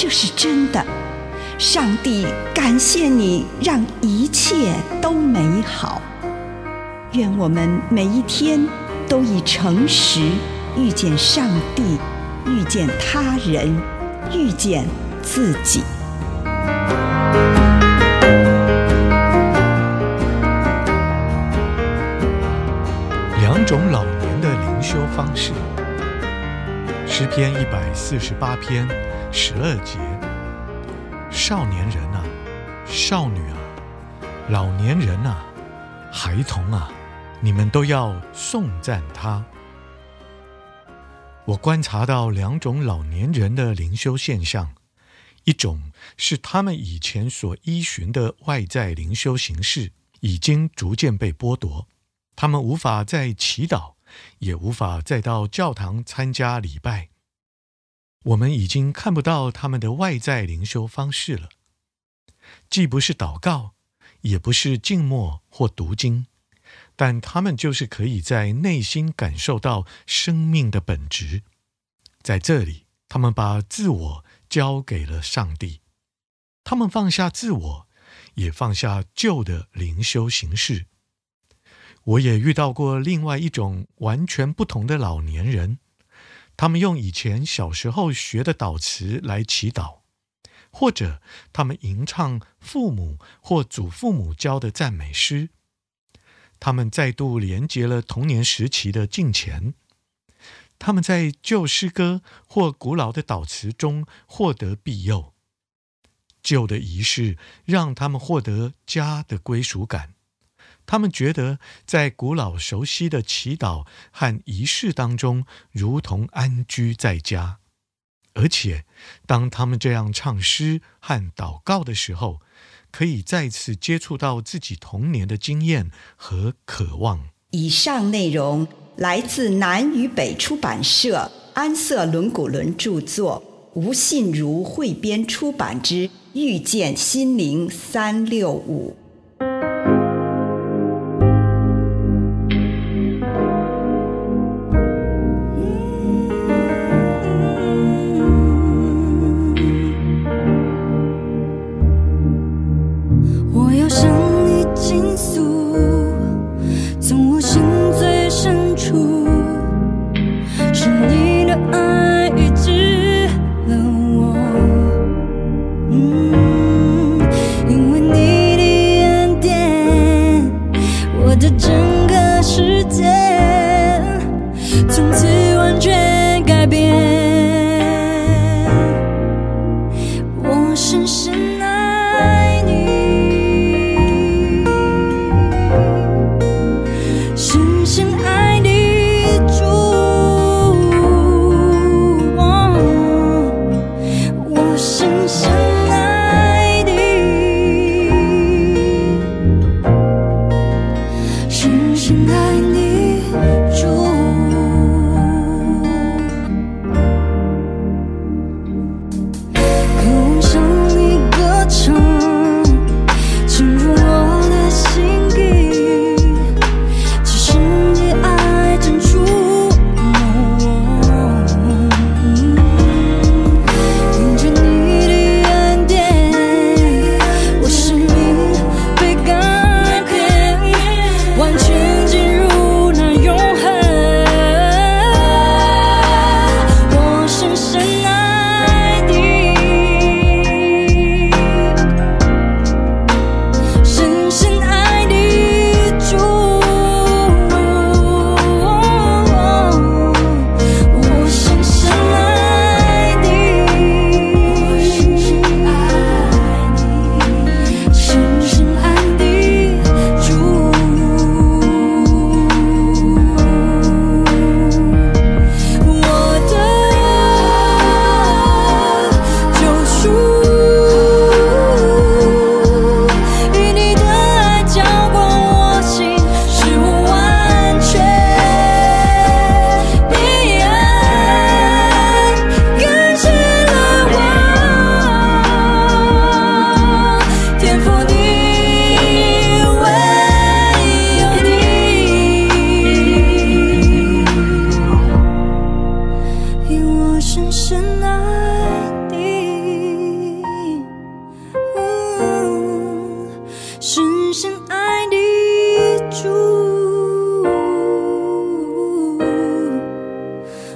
这是真的。上帝感谢你，让一切都美好。愿我们每一天都以诚实遇见上帝，遇见他人，遇见自己。两种老年的灵修方式，诗篇一百四十八篇十二节：少年人啊，少女啊，老年人啊，孩童啊，你们都要颂赞他。我观察到两种老年人的灵修现象，一种是他们以前所依循的外在灵修形式已经逐渐被剥夺。他们无法再祈祷，也无法再到教堂参加礼拜。我们已经看不到他们的外在灵修方式了，既不是祷告，也不是静默或读经，但他们就是可以在内心感受到生命的本质。在这里，他们把自我交给了上帝，他们放下自我，也放下旧的灵修形式。我也遇到过另外一种完全不同的老年人，他们用以前小时候学的祷词来祈祷，或者他们吟唱父母或祖父母教的赞美诗，他们再度连接了童年时期的敬虔，他们在旧诗歌或古老的祷词中获得庇佑，旧的仪式让他们获得家的归属感。他们觉得在古老熟悉的祈祷和仪式当中，如同安居在家。而且，当他们这样唱诗和祷告的时候，可以再次接触到自己童年的经验和渴望。以上内容来自南与北出版社安瑟伦古伦著作，吴信如汇编出版之《遇见心灵三六五》。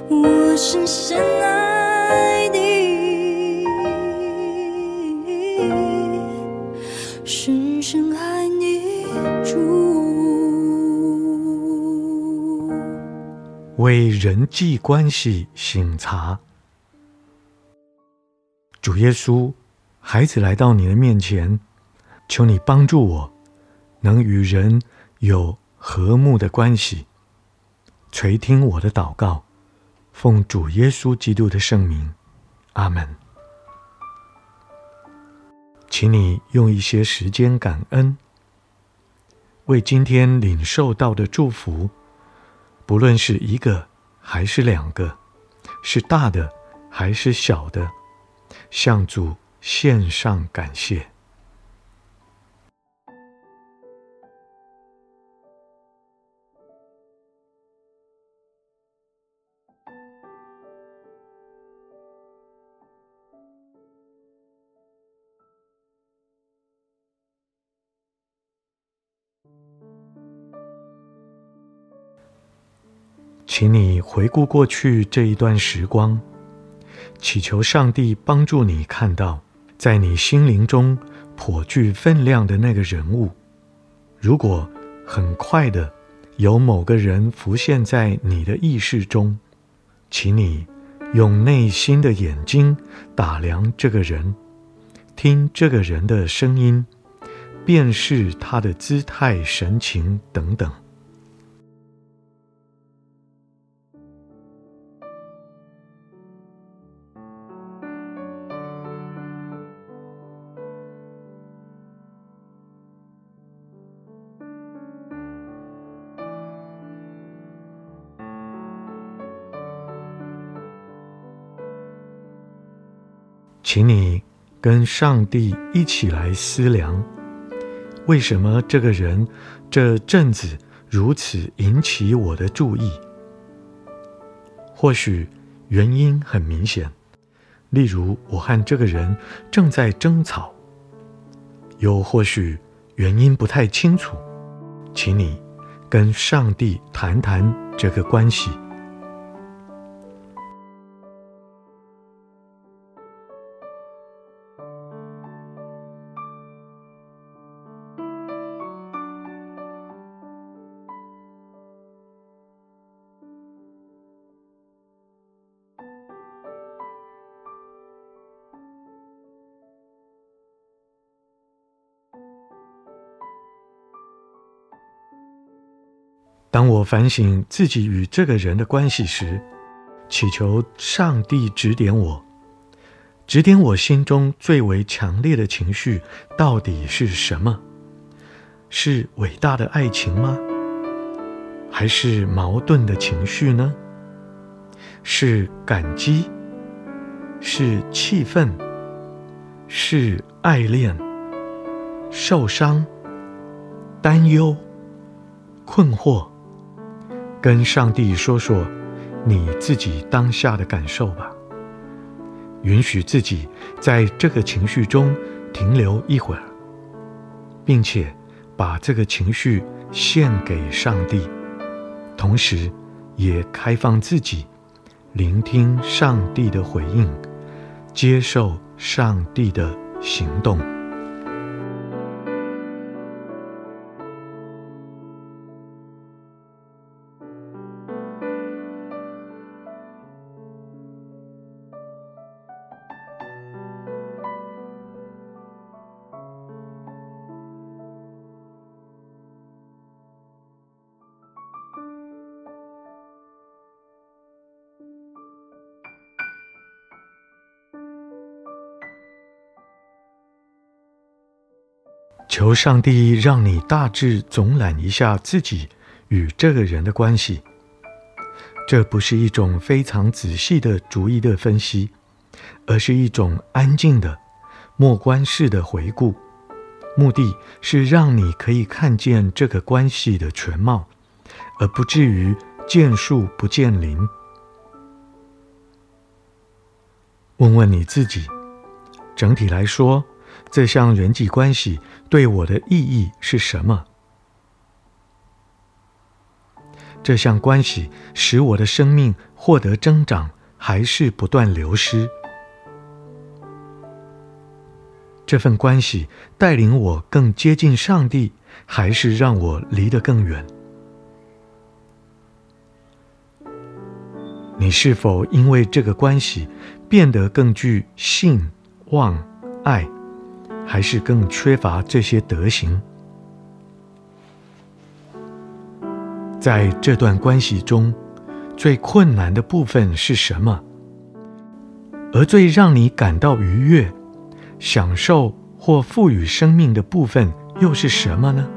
我深深爱你，深深爱你主，为人际关系醒茶。主耶稣，孩子来到你的面前，求你帮助我，能与人有和睦的关系。垂听我的祷告，奉主耶稣基督的圣名，阿门。请你用一些时间感恩，为今天领受到的祝福，不论是一个还是两个，是大的还是小的。向主献上感谢，请你回顾过去这一段时光。祈求上帝帮助你看到，在你心灵中颇具分量的那个人物。如果很快的有某个人浮现在你的意识中，请你用内心的眼睛打量这个人，听这个人的声音，辨识他的姿态、神情等等。请你跟上帝一起来思量，为什么这个人这阵子如此引起我的注意？或许原因很明显，例如我和这个人正在争吵；又或许原因不太清楚，请你跟上帝谈谈这个关系。当我反省自己与这个人的关系时，祈求上帝指点我，指点我心中最为强烈的情绪到底是什么？是伟大的爱情吗？还是矛盾的情绪呢？是感激？是气愤？是爱恋？受伤？担忧？困惑？跟上帝说说你自己当下的感受吧，允许自己在这个情绪中停留一会儿，并且把这个情绪献给上帝，同时也开放自己，聆听上帝的回应，接受上帝的行动。求上帝让你大致总览一下自己与这个人的关系。这不是一种非常仔细的逐一的分析，而是一种安静的默观式的回顾。目的是让你可以看见这个关系的全貌，而不至于见树不见林。问问你自己，整体来说，这项人际关系对我的意义是什么？这项关系使我的生命获得增长，还是不断流失？这份关系带领我更接近上帝，还是让我离得更远？你是否因为这个关系变得更具信、望、爱，还是更缺乏这些德行？在这段关系中，最困难的部分是什么？而最让你感到愉悦、享受或赋予生命的部分又是什么呢？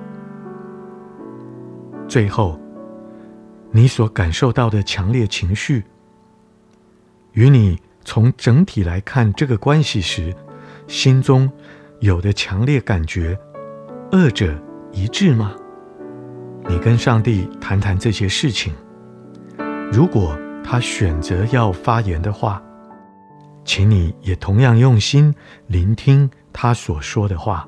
最后，你所感受到的强烈情绪，与你从整体来看这个关系时，心中有的强烈感觉，二者一致吗？你跟上帝谈谈这些事情。如果他选择要发言的话，请你也同样用心聆听他所说的话。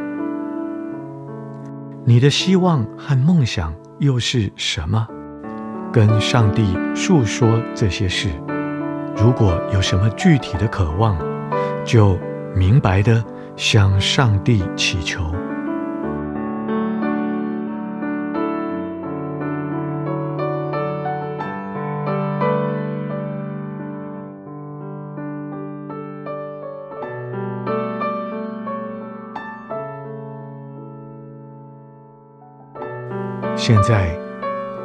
你的希望和梦想又是什么？跟上帝诉说这些事。如果有什么具体的渴望，就明白的向上帝祈求。现在，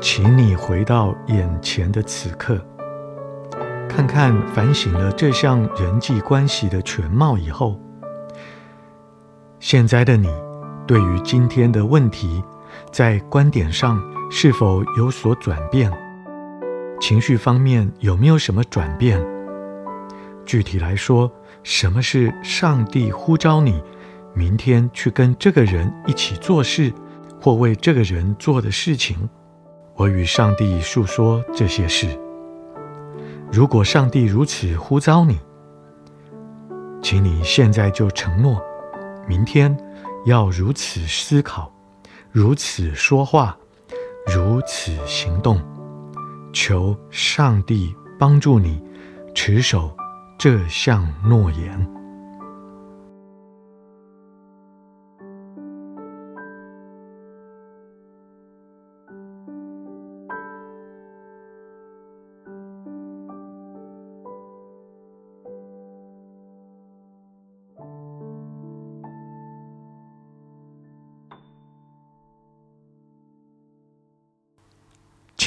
请你回到眼前的此刻，看看反省了这项人际关系的全貌以后，现在的你对于今天的问题，在观点上是否有所转变？情绪方面有没有什么转变？具体来说，什么是上帝呼召你明天去跟这个人一起做事？或为这个人做的事情，我与上帝诉说这些事。如果上帝如此呼召你，请你现在就承诺，明天要如此思考，如此说话，如此行动。求上帝帮助你持守这项诺言。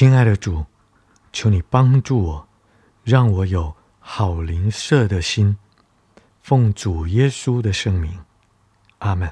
亲爱的主，求你帮助我，让我有好灵舍的心。奉主耶稣的圣名，阿门。